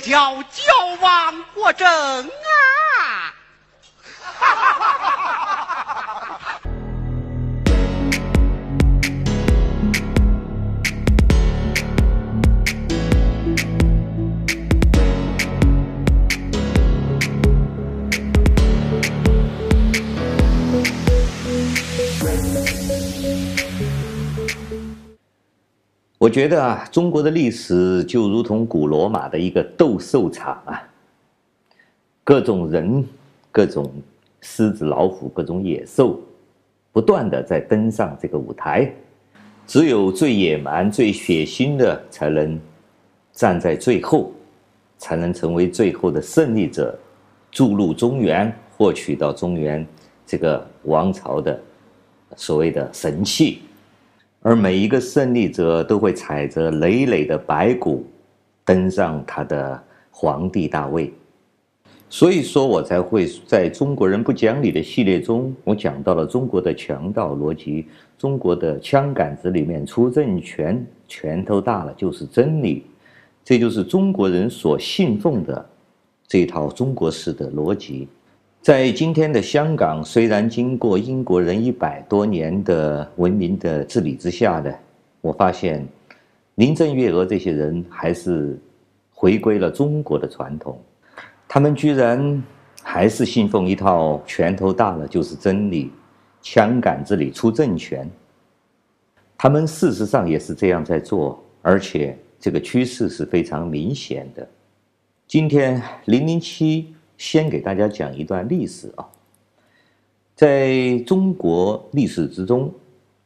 这叫矫枉过正啊！我觉得啊，中国的历史就如同古罗马的一个斗兽场啊，各种人、各种狮子、老虎、各种野兽，不断的在登上这个舞台，只有最野蛮、最血腥的才能站在最后，才能成为最后的胜利者，注入中原，获取到中原这个王朝的所谓的神器。而每一个胜利者都会踩着累累的白骨，登上他的皇帝大位。所以说我才会在中国人不讲理的系列中，我讲到了中国的强盗逻辑，中国的枪杆子里面出政权，拳头大了就是真理，这就是中国人所信奉的这套中国式的逻辑。在今天的香港，虽然经过英国人一百多年的文明的治理之下呢，我发现林郑月娥这些人还是回归了中国的传统，他们居然还是信奉一套拳头大了就是真理，枪杆子里出政权。他们事实上也是这样在做，而且这个趋势是非常明显的。今天零零七。先给大家讲一段历史啊，在中国历史之中，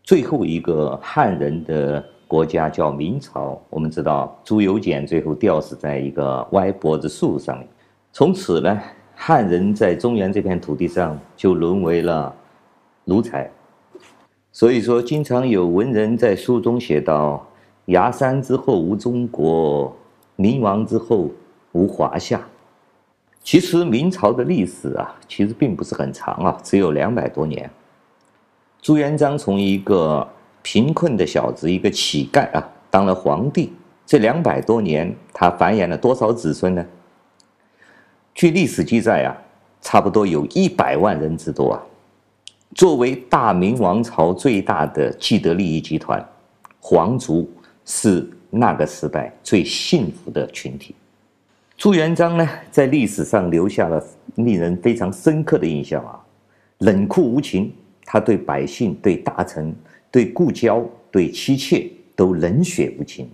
最后一个汉人的国家叫明朝。我们知道朱由检最后吊死在一个歪脖子树上面，从此呢，汉人在中原这片土地上就沦为了奴才。所以说，经常有文人在书中写道：“崖山之后无中国，明亡之后无华夏。”其实明朝的历史啊，其实并不是很长啊，只有两百多年。朱元璋从一个贫困的小子，一个乞丐啊，当了皇帝。这两百多年，他繁衍了多少子孙呢？据历史记载啊，差不多有一百万人之多啊。作为大明王朝最大的既得利益集团，皇族是那个时代最幸福的群体。朱元璋呢，在历史上留下了令人非常深刻的印象啊，冷酷无情，他对百姓、对大臣、对故交、对妻妾都冷血无情，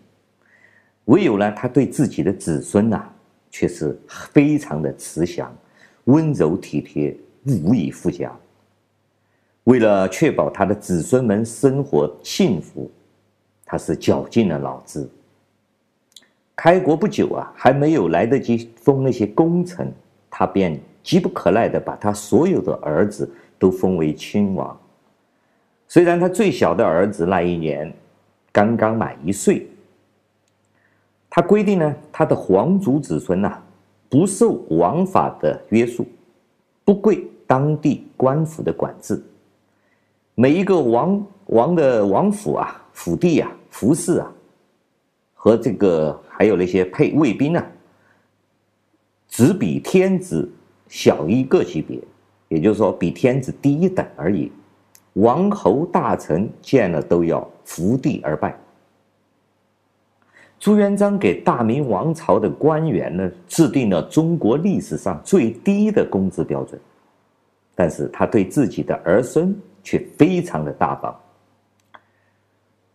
唯有呢，他对自己的子孙呐，却是非常的慈祥、温柔体贴、无以复加。为了确保他的子孙们生活幸福，他是绞尽了脑汁。开国不久啊，还没有来得及封那些功臣，他便急不可耐地把他所有的儿子都封为亲王。虽然他最小的儿子那一年刚刚满一岁，他规定呢，他的皇族子孙呐，不受王法的约束，不归当地官府的管制。每一个王王的王府啊、府邸啊、服饰啊。和这个还有那些配卫兵啊，只比天子小一个级别，也就是说比天子低一等而已。王侯大臣见了都要伏地而拜。朱元璋给大明王朝的官员呢，制定了中国历史上最低的工资标准，但是他对自己的儿孙却非常的大方。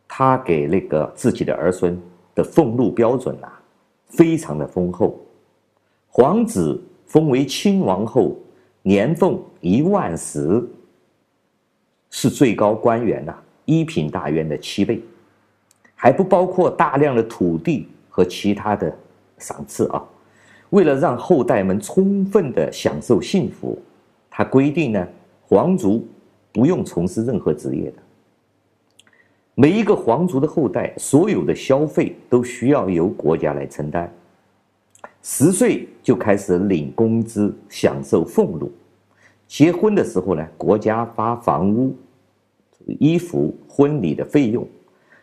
他给那个自己的儿孙。的俸禄标准呐、啊，非常的丰厚。皇子封为亲王后，年俸一万石，是最高官员呐、一品大员的七倍，还不包括大量的土地和其他的赏赐啊。为了让后代们充分的享受幸福，他规定呢，皇族不用从事任何职业的。每一个皇族的后代，所有的消费都需要由国家来承担。十岁就开始领工资，享受俸禄。结婚的时候呢，国家发房屋、衣服、婚礼的费用。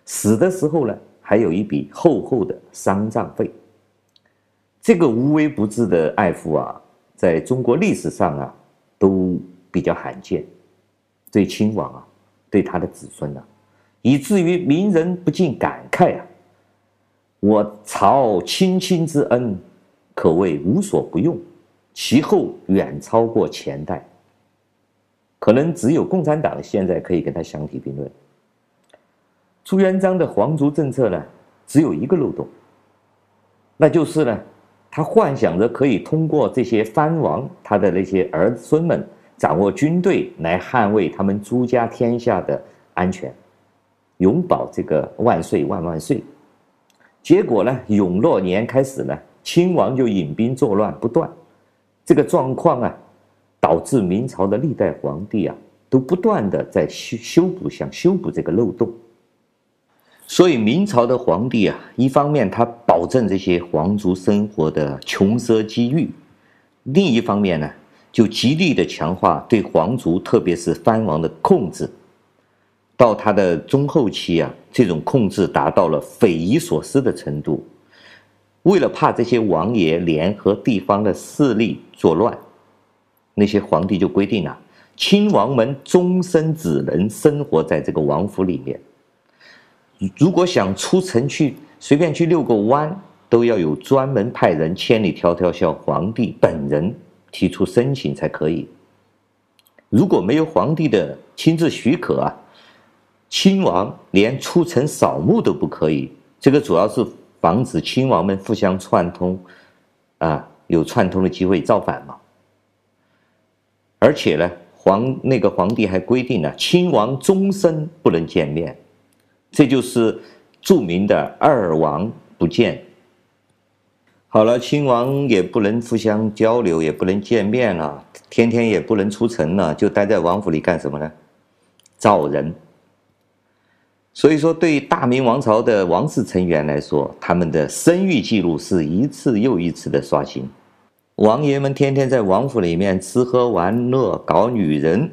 死的时候呢，还有一笔厚厚的丧葬费。这个无微不至的爱抚啊，在中国历史上啊，都比较罕见。对亲王啊，对他的子孙啊，以至于名人不禁感慨啊：“我朝亲亲之恩，可谓无所不用，其后远超过前代。”可能只有共产党现在可以跟他相提并论。朱元璋的皇族政策呢，只有一个漏洞，那就是呢，他幻想着可以通过这些藩王他的那些儿孙们掌握军队来捍卫他们朱家天下的安全，永保这个万岁万万岁。结果呢，永乐年开始呢，亲王就引兵作乱不断，这个状况啊，导致明朝的历代皇帝啊，都不断的在修修补，想修补这个漏洞。所以明朝的皇帝啊，一方面他保证这些皇族生活的穷奢极欲，另一方面呢，就极力的强化对皇族，特别是藩王的控制。到他的中后期啊，这种控制达到了匪夷所思的程度。为了怕这些王爷联合地方的势力作乱，那些皇帝就规定啊，亲王们终身只能生活在这个王府里面。如果想出城去随便去遛个弯，都要有专门派人千里迢迢向皇帝本人提出申请才可以。如果没有皇帝的亲自许可啊，亲王连出城扫墓都不可以。这个主要是防止亲王们互相串通，啊，有串通的机会造反嘛。而且呢，皇那个皇帝还规定了，亲王终身不能见面。这就是著名的“二王不见”。好了，亲王也不能互相交流，也不能见面了，天天也不能出城了，就待在王府里干什么呢？造人。所以说，对大明王朝的王室成员来说，他们的生育记录是一次又一次的刷新。王爷们天天在王府里面吃喝玩乐，搞女人，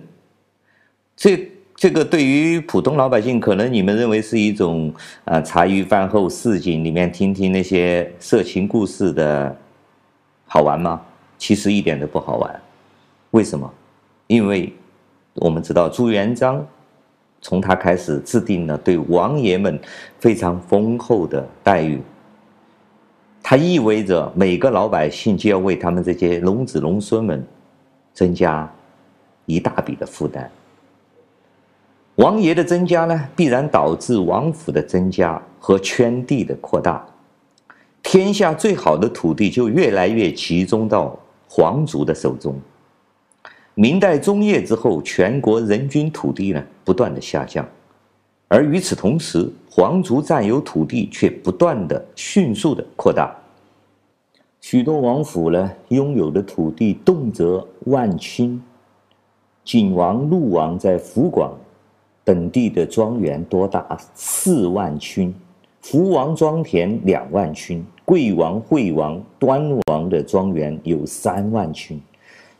这。这个对于普通老百姓，可能你们认为是一种啊茶余饭后市井里面听听那些色情故事的好玩吗？其实一点都不好玩。为什么？因为我们知道朱元璋从他开始制定了对王爷们非常丰厚的待遇，它意味着每个老百姓就要为他们这些龙子龙孙们增加一大笔的负担。王爷的增加呢，必然导致王府的增加和圈地的扩大，天下最好的土地就越来越集中到皇族的手中。明代中叶之后，全国人均土地呢不断的下降，而与此同时，皇族占有土地却不断的迅速的扩大。许多王府呢拥有的土地动辄万顷，景王、陆王在湖广。本地的庄园多达四万顷，福王庄田两万顷，贵王、惠王、端王的庄园有三万顷，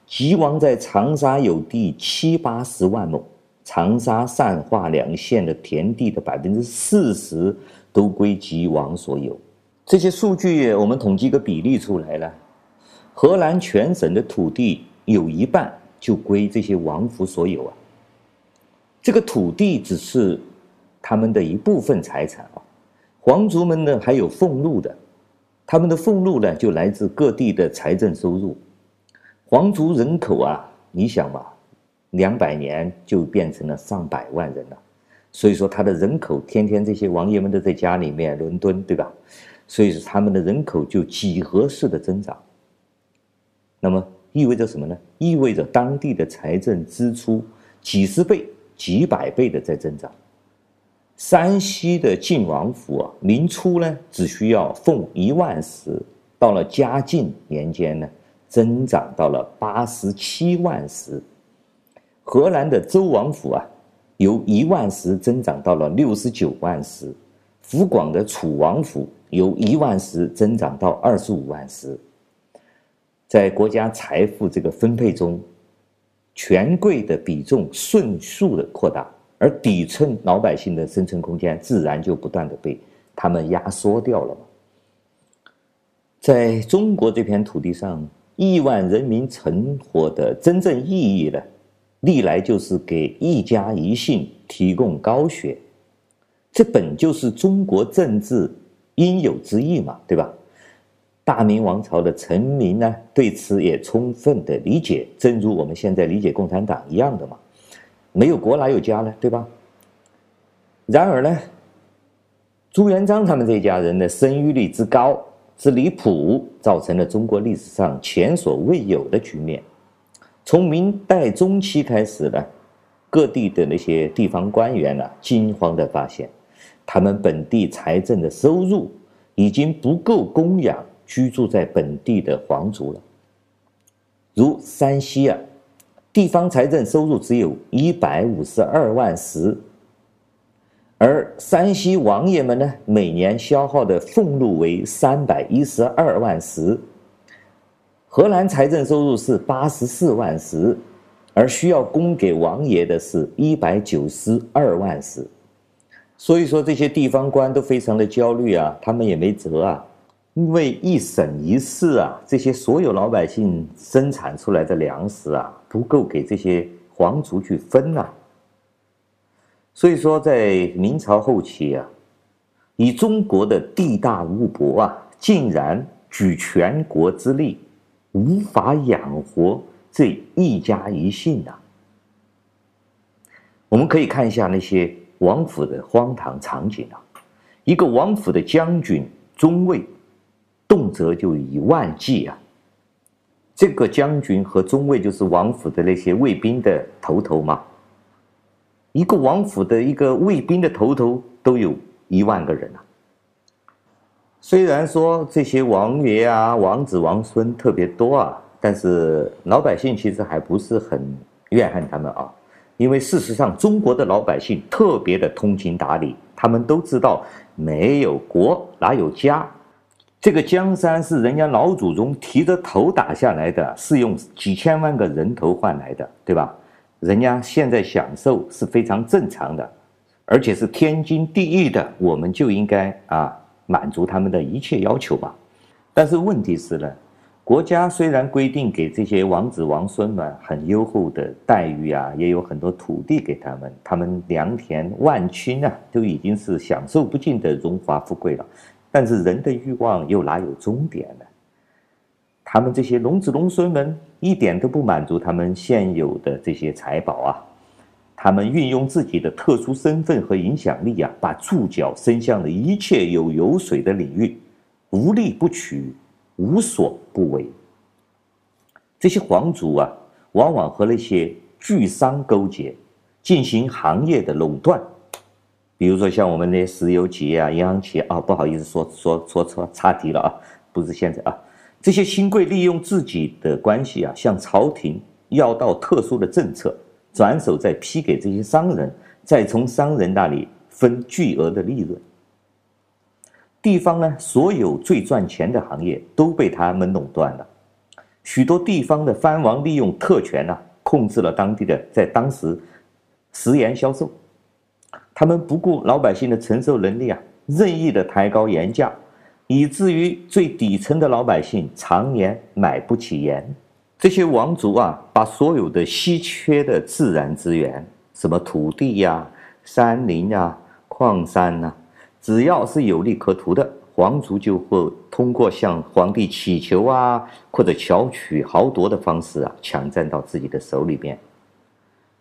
吉王在长沙有地七八十万亩，长沙、善化两县的田地的百分之四十都归吉王所有。这些数据我们统计个比例出来了，河南全省的土地有一半就归这些王府所有啊。这个土地只是他们的一部分财产啊，皇族们呢还有俸禄的，他们的俸禄呢就来自各地的财政收入。皇族人口啊，你想吧，两百年就变成了上百万人了，所以说他的人口天天这些王爷们都在家里面伦敦，对吧？所以说他们的人口就几何式的增长。那么意味着什么呢？意味着当地的财政支出几十倍。几百倍的在增长。山西的晋王府啊，明初呢只需要俸一万石，到了嘉靖年间呢，增长到了八十七万石。河南的周王府啊，由一万石增长到了六十九万石。湖广的楚王府由一万石增长到二十五万石。在国家财富这个分配中，权贵的比重迅速的扩大，而底层老百姓的生存空间自然就不断的被他们压缩掉了。在中国这片土地上，亿万人民存活的真正意义呢，历来就是给一家一姓提供高学，这本就是中国政治应有之义嘛，对吧？大明王朝的臣民呢，对此也充分的理解，正如我们现在理解共产党一样的嘛。没有国哪有家呢，对吧？然而呢，朱元璋他们这一家人的生育率之高是离谱，造成了中国历史上前所未有的局面。从明代中期开始呢，各地的那些地方官员啊，惊慌地发现，他们本地财政的收入已经不够供养。居住在本地的皇族了，如山西啊，地方财政收入只有一百五十二万石，而山西王爷们呢，每年消耗的俸禄为三百一十二万石。河南财政收入是八十四万石，而需要供给王爷的是一百九十二万石。所以说，这些地方官都非常的焦虑啊，他们也没辙啊。因为一省一市啊，这些所有老百姓生产出来的粮食啊，不够给这些皇族去分呐、所以说，在明朝后期啊，以中国的地大物博啊，竟然举全国之力，无法养活这一家一姓呐、啊。我们可以看一下那些王府的荒唐场景啊，一个王府的将军、中尉。动辄就以万计啊！这个将军和中尉就是王府的那些卫兵的头头嘛。一个王府的一个卫兵的头头都有一万个人啊。虽然说这些王爷啊、王子王孙特别多啊，但是老百姓其实还不是很怨恨他们啊。因为事实上，中国的老百姓特别的通情达理，他们都知道没有国哪有家。这个江山是人家老祖宗提着头打下来的，是用几千万个人头换来的，对吧？人家现在享受是非常正常的，而且是天经地义的，我们就应该啊满足他们的一切要求吧。但是问题是呢，国家虽然规定给这些王子王孙们很优厚的待遇啊，也有很多土地给他们，他们良田万顷啊，都已经是享受不尽的荣华富贵了。但是人的欲望又哪有终点呢？他们这些龙子龙孙们一点都不满足他们现有的这些财宝啊！他们运用自己的特殊身份和影响力啊，把触角伸向了一切有油水的领域，无利不取，无所不为。这些皇族啊，往往和那些巨商勾结，进行行业的垄断。比如说像我们的石油企业啊、银行企业啊，不好意思说说说错岔题了啊，不是现在啊，这些新贵利用自己的关系啊，向朝廷要到特殊的政策，转手再批给这些商人，再从商人那里分巨额的利润。地方呢，所有最赚钱的行业都被他们垄断了，许多地方的藩王利用特权啊，控制了当地的在当时食盐销售。他们不顾老百姓的承受能力啊，任意的抬高盐价，以至于最底层的老百姓常年买不起盐。这些王族啊，把所有的稀缺的自然资源，什么土地呀、山林呀、啊、矿山呐、只要是有利可图的，皇族就会通过向皇帝乞求啊，或者巧取豪夺的方式啊，抢占到自己的手里边。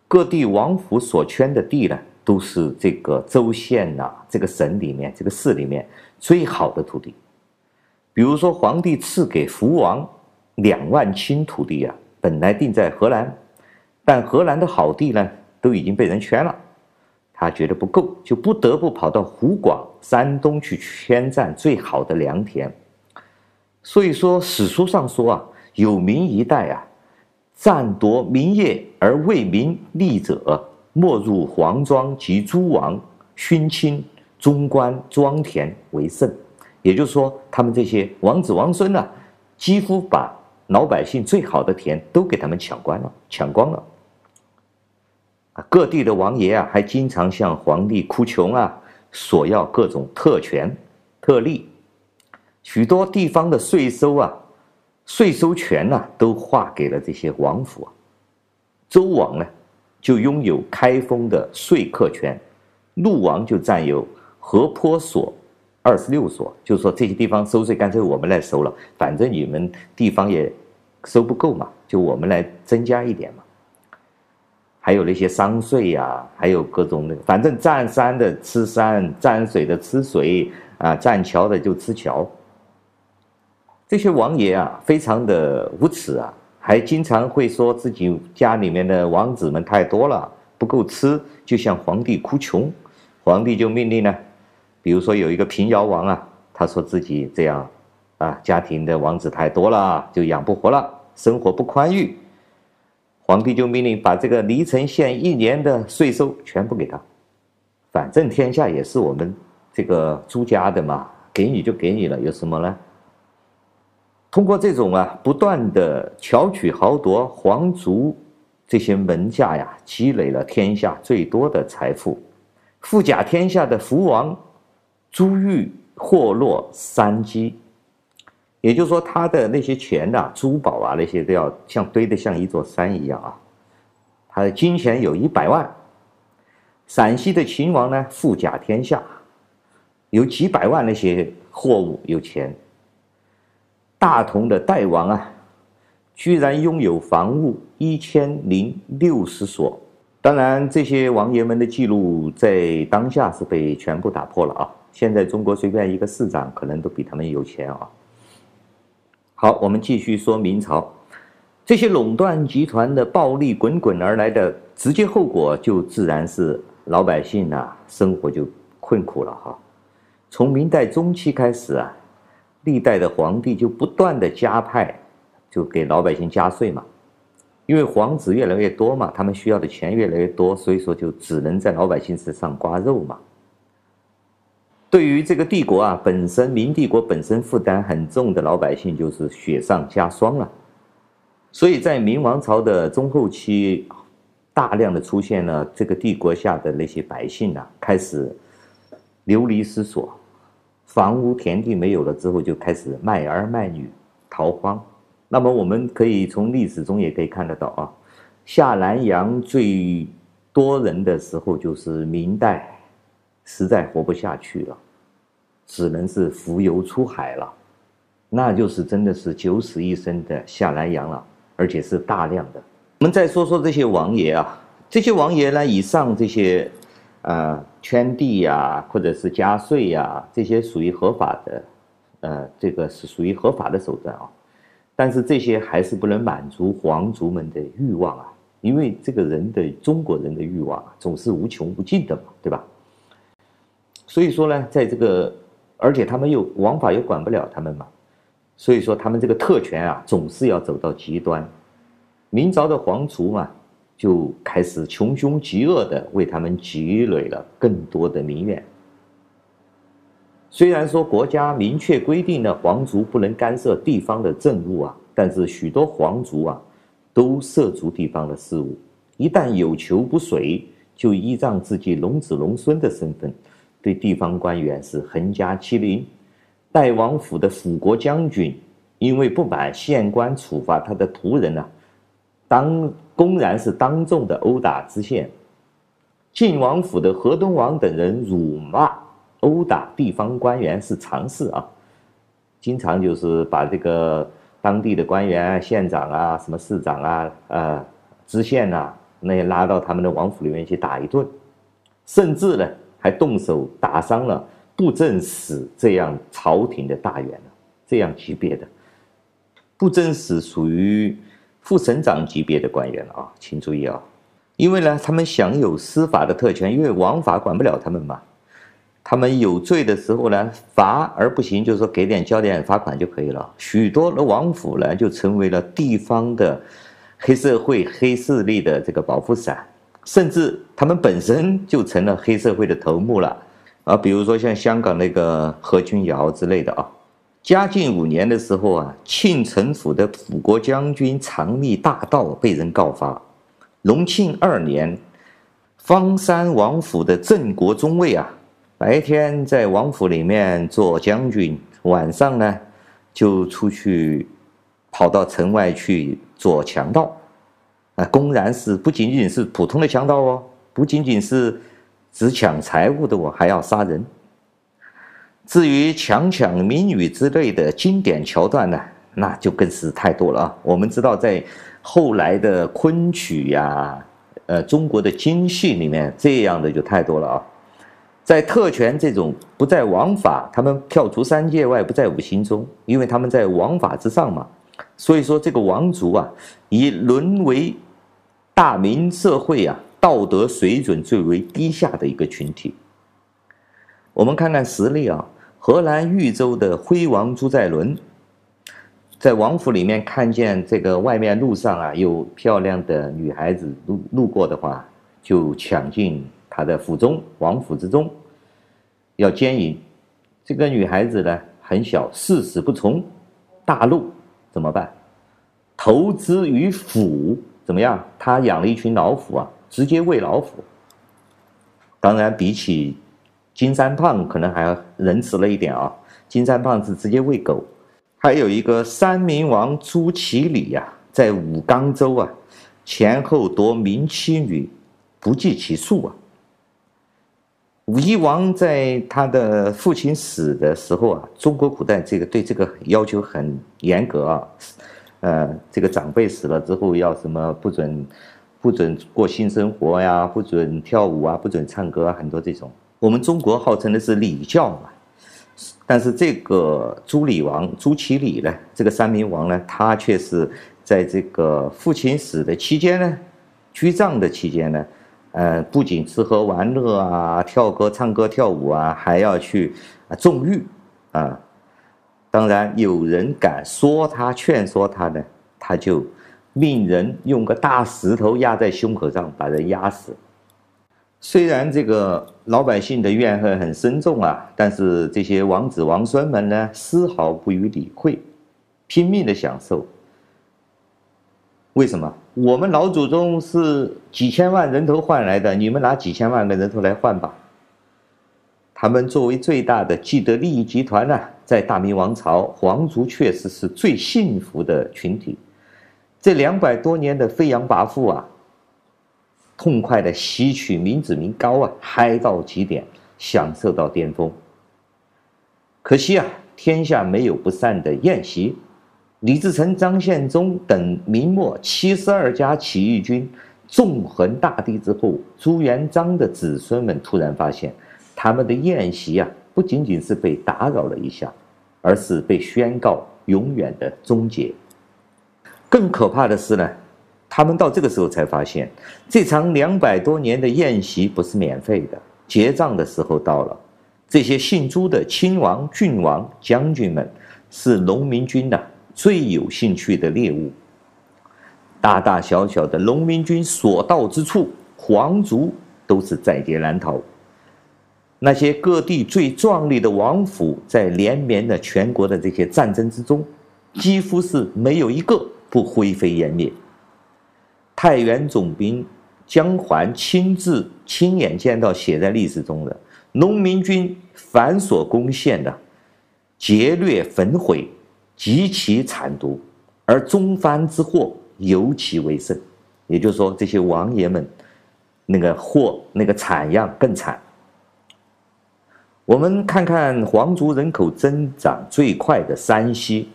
各地王府所圈的地呢，都是这个州县呐、这个省里面、这个市里面最好的土地。比如说，皇帝赐给福王两万顷土地啊，本来定在河南，但河南的好地呢，都已经被人圈了，他觉得不够，就不得不跑到湖广、山东去圈占最好的良田。所以说，史书上说啊，有名一代啊，占夺民业而为民利者。没入皇庄及诸王勋亲中官庄田为甚，也就是说，他们这些王子王孙呢，几乎把老百姓最好的田都给他们抢光了，抢光了。各地的王爷啊，还经常向皇帝哭穷啊，索要各种特权特例。许多地方的税收啊，税收权呢、啊，都划给了这些王府。周王呢，就拥有开封的税课权，陆王就占有河坡所二十六所，就是说这些地方收税干脆我们来收了，反正你们地方也收不够嘛，就我们来增加一点嘛。还有那些商税呀，还有各种的，反正占山的吃山，占水的吃水啊，占桥的就吃桥。这些王爷啊，非常的无耻啊，还经常会说自己家里面的王子们太多了，不够吃，就向皇帝哭穷。皇帝就命令呢，比如说有一个平遥王啊，他说自己这样啊，家庭的王子太多了，就养不活了，生活不宽裕。皇帝就命令把这个黎城县一年的税收全部给他，反正天下也是我们这个朱家的嘛，给你就给你了，有什么呢？通过这种啊不断的巧取豪夺，皇族这些门下呀，积累了天下最多的财富。富甲天下的福王珠玉祸落山积，也就是说，他的那些钱呐、珠宝啊，那些都要像堆得像一座山一样啊。他的金钱有一百万。陕西的秦王呢，富甲天下，有几百万那些货物有钱。大同的代王啊，居然拥有房屋一千零六十所。当然，这些王爷们的记录在当下是被全部打破了啊！现在中国随便一个市长可能都比他们有钱啊。好，我们继续说明朝，这些垄断集团的暴利滚滚而来的直接后果，就自然是老百姓啊，生活就困苦了哈。从明代中期开始啊。历代的皇帝就不断的加派，就给老百姓加税嘛，因为皇子越来越多嘛，他们需要的钱越来越多，所以说就只能在老百姓身上刮肉嘛。对于这个帝国啊，本身明帝国本身负担很重的老百姓，就是雪上加霜了。所以在明王朝的中后期，大量的出现了这个帝国下的那些百姓啊，开始流离失所。房屋田地没有了之后，就开始卖儿卖女，逃荒。那么我们可以从历史中也可以看得到啊，下南洋最多人的时候就是明代，实在活不下去了，只能是浮游出海了，那就是真的是九死一生的下南洋了，而且是大量的。我们再说说这些王爷啊，这些王爷呢，以上这些。呃，圈地呀，或者是加税呀，这些属于合法的，呃，这个是属于合法的手段啊。但是这些还是不能满足皇族们的欲望啊，因为这个人的中国人的欲望啊，总是无穷无尽的嘛，对吧？所以说呢，在这个，而且他们又王法又管不了他们嘛，所以说他们这个特权啊，总是要走到极端。明朝的皇族嘛。就开始穷凶极恶地为他们积累了更多的民怨。虽然说国家明确规定了皇族不能干涉地方的政务啊，但是许多皇族啊都涉足地方的事务，一旦有求不遂，就依仗自己龙子龙孙的身份，对地方官员是横加欺凌。代王府的辅国将军因为不满县官处罚他的仆人啊，当。公然是当众的殴打知县，晋王府的河东王等人辱骂、殴打地方官员是常事啊，经常就是把这个当地的官员、县长啊、什么市长啊、呃知县呐，那些拉到他们的王府里面去打一顿，甚至呢还动手打伤了布政使这样朝廷的大员，这样级别的布政使属于。副省长级别的官员啊，请注意啊，因为呢，他们享有司法的特权，因为王法管不了他们嘛。他们有罪的时候呢，罚而不行，就是说给点交点罚款就可以了。许多的王府呢，就成为了地方的黑社会、黑势力的这个保护伞，甚至他们本身就成了黑社会的头目了啊。比如说像香港那个何君尧之类的啊。嘉靖五年的时候啊，庆城府的辅国将军藏匿大盗被人告发。隆庆二年，方山王府的镇国中尉啊，白天在王府里面做将军，晚上呢就出去跑到城外去做强盗，啊，公然是不仅仅是普通的强盗哦，不仅仅是只抢财物的哦，还要杀人。至于强抢民女之类的经典桥段呢，那就更是太多了啊！我们知道，在后来的昆曲呀，呃，中国的京戏里面，这样的就太多了啊。在特权这种不在王法，他们跳出三界外，不在五行中，因为他们在王法之上嘛。所以说，这个王族啊，已沦为大明社会啊道德水准最为低下的一个群体。我们看看实例啊。河南豫州的徽王朱载伦，在王府里面看见这个外面路上啊有漂亮的女孩子路路过的话，就抢进他的府中，王府之中，要奸淫。这个女孩子呢很小，誓死不从，大怒怎么办？投资于府，怎么样？他养了一群老虎啊，直接喂老虎。当然，比起。金三胖可能还要仁慈了一点啊，金三胖是直接喂狗，还有一个三明王朱祁礼呀，在武冈州啊，前后夺民妻女，不计其数啊。武义王在他的父亲死的时候啊，中国古代这个对这个要求很严格啊，呃，这个长辈死了之后要什么不准，不准过性生活呀，不准跳舞啊，不准唱歌啊，很多这种。我们中国号称的是礼教嘛，但是这个朱礼王朱祁礼呢，这个三明王呢，他却是在这个父亲死的期间呢，居葬的期间呢，呃，不仅吃喝玩乐啊，跳歌、唱歌、跳舞啊，还要去啊纵欲啊。当然，有人敢说他、劝说他呢，他就命人用个大石头压在胸口上，把人压死。虽然这个老百姓的怨恨很深重啊，但是这些王子王孙们呢，丝毫不予理会，拼命的享受。为什么？我们老祖宗是几千万人头换来的，你们拿几千万个人头来换吧。他们作为最大的既得利益集团呢，在大明王朝，皇族确实是最幸福的群体。这两百多年的飞扬跋扈啊。痛快的吸取民脂民膏啊，嗨到极点，享受到巅峰。可惜啊，天下没有不散的宴席。李自成、张献忠等明末七十二家起义军纵横大地之后，朱元璋的子孙们突然发现，他们的宴席啊，不仅仅是被打扰了一下，而是被宣告永远的终结。更可怕的是呢。他们到这个时候才发现，这场两百多年的宴席不是免费的。结账的时候到了，这些姓朱的亲王、郡王、将军们是农民军的最有兴趣的猎物。大大小小的农民军所到之处，皇族都是在劫难逃。那些各地最壮丽的王府，在连绵的全国的这些战争之中，几乎是没有一个不灰飞烟灭。太原总兵姜桓亲自亲眼见到写在历史中的农民军反所攻陷的劫掠焚毁极其惨毒，而中藩之祸尤其为甚。也就是说，这些王爷们那个祸那个惨样更惨。我们看看皇族人口增长最快的山西。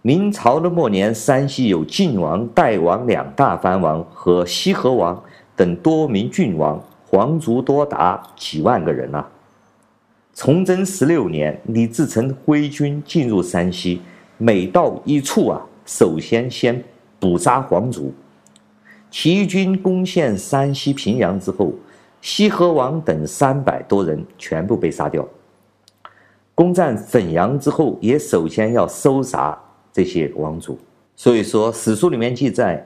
明朝的末年，山西有晋王、代王两大藩王和西河王等多名郡王，皇族多达几万个人啊。崇祯十六年，李自成挥军进入山西，每到一处啊，首先先捕杀皇族。起义军攻陷山西平阳之后，西河王等三百多人全部被杀掉。攻占汾阳之后，也首先要搜查。这些王族，所以说史书里面记载，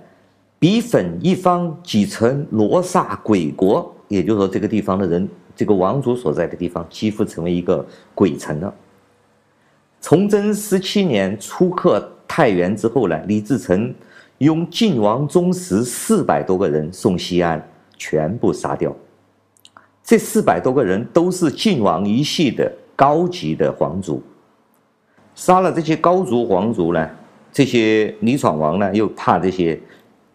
彼汾一方几成罗刹鬼国，也就是说这个地方的人，这个王族所在的地方几乎成为一个鬼城了。崇祯十七年出克太原之后呢，李自成用晋王宗室四百多个人送西安，全部杀掉。这四百多个人都是晋王一系的高级的皇族。杀了这些高族皇族呢，这些李闯王呢，又怕这些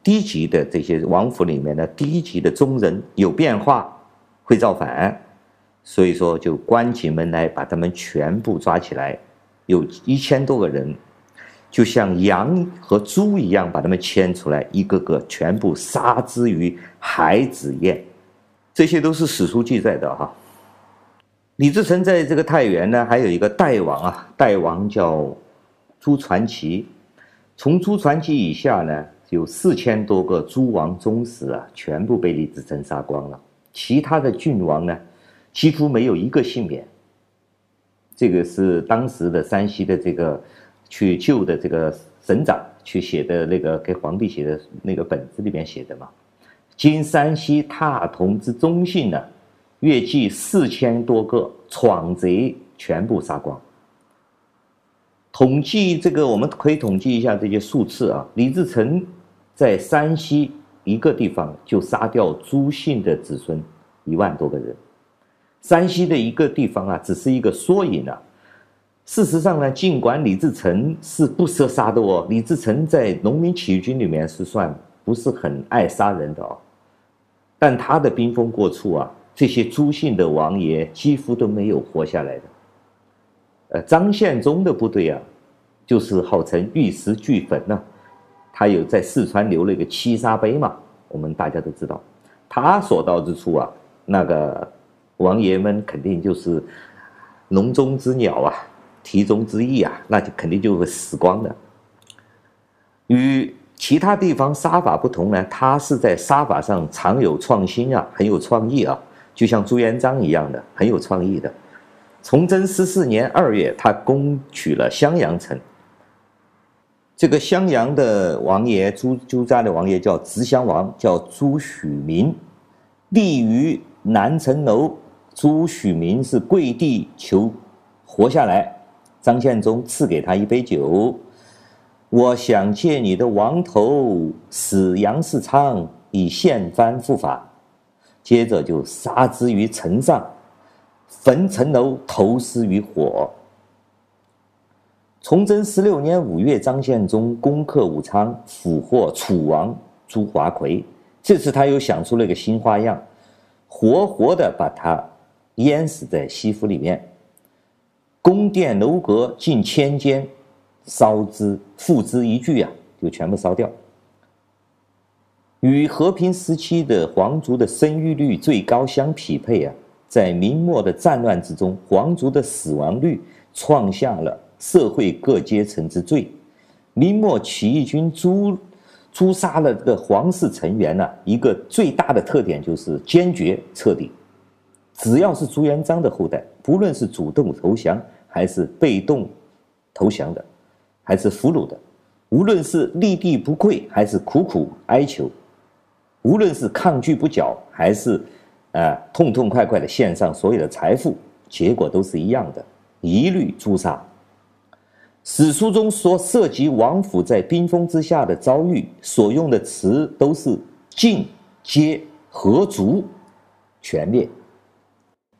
低级的这些王府里面的低级的宗人有变化，会造反，所以说就关起门来把他们全部抓起来，有一千多个人，就像羊和猪一样把他们牵出来，一个个全部杀之于海子堰，这些都是史书记载的哈。李自成在这个太原呢，还有一个代王啊，代王叫朱传奇，从朱传奇以下呢，有四千多个诸王宗室啊，全部被李自成杀光了。其他的郡王呢，几乎没有一个幸免。这个是当时的山西的这个去救的这个省长去写的那个给皇帝写的那个本子里面写的嘛。今山西大同之中姓呢，约计四千多个闯贼，全部杀光。统计这个，我们可以统计一下这些数次啊。李自成在山西。一个地方就杀掉朱姓的子孙一万多个人，山西的一个地方啊，只是一个缩影啊。事实上呢，尽管李自成是不射杀的哦，李自成在农民起义军里面是算不是很爱杀人的哦，但他的兵锋过处啊，这些朱姓的王爷几乎都没有活下来的。呃，张献忠的部队啊，就是号称玉石俱焚呢。他有在四川留了一个七杀碑嘛？我们大家都知道，他所到之处啊，那个王爷们肯定就是笼中之鸟啊，题中之意啊，那就肯定就会死光的。与其他地方杀法不同呢，他是在杀法上常有创新啊，很有创意啊，就像朱元璋一样的很有创意的。崇祯十四年二月，他攻取了襄阳城。这个襄阳的王爷朱朱家的王爷叫执襄王，叫朱许明，立于南城楼。朱许明是跪地求活下来。张献忠赐给他一杯酒，我想借你的王头使杨世昌以献藩复法。接着就杀之于城上，焚城楼，投尸于火。崇祯十六年五月，张献忠攻克武昌，俘获楚王朱华奎。这次他又想出了一个新花样，活活的把他淹死在西府里面。宫殿楼阁近千间，烧之付之一炬啊，就全部烧掉。与和平时期的皇族的生育率最高相匹配啊，在明末的战乱之中，皇族的死亡率创下了。社会各阶层之最，明末起义军诛诛杀了这个皇室成员呢，一个最大的特点就是坚决彻底。只要是朱元璋的后代，不论是主动投降还是被动投降的，还是俘虏的，无论是立地不跪还是苦苦哀求，无论是抗拒不缴还是啊痛痛快快的献上所有的财富，结果都是一样的，一律诛杀。史书中所涉及王府在冰封之下的遭遇，所用的词都是尽、皆、何足全灭。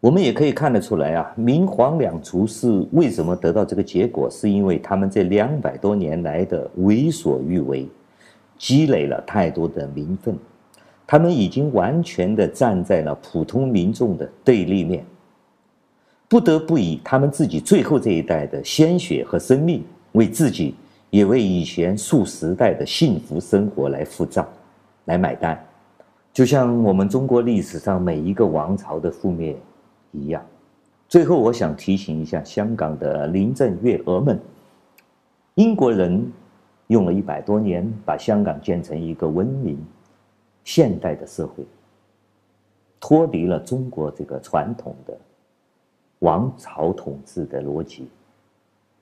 我们也可以看得出来啊，明黄两族是为什么得到这个结果，是因为他们这两百多年来的为所欲为，积累了太多的民愤，他们已经完全的站在了普通民众的对立面。不得不以他们自己最后这一代的鲜血和生命，为自己也为以前数十代的幸福生活来付账，来买单，就像我们中国历史上每一个王朝的覆灭一样。最后，我想提醒一下香港的林郑月娥们：英国人用了一百多年，把香港建成一个文明、现代的社会，脱离了中国这个传统的。王朝统治的逻辑，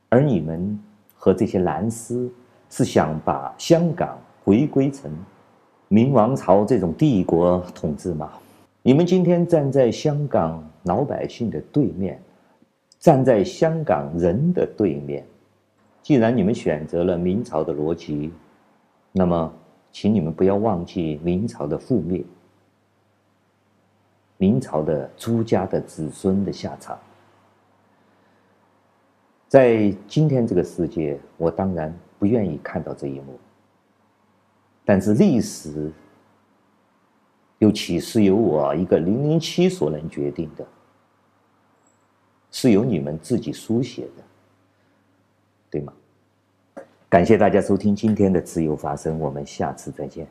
而你们和这些蓝丝是想把香港回归成明王朝这种帝国统治吗？你们今天站在香港老百姓的对面，站在香港人的对面，既然你们选择了明朝的逻辑，那么，请你们不要忘记明朝的覆灭，明朝的朱家的子孙的下场。在今天这个世界，我当然不愿意看到这一幕。但是历史又岂是由我一个零零七所能决定的？是由你们自己书写的，对吗？感谢大家收听今天的自由发声，我们下次再见。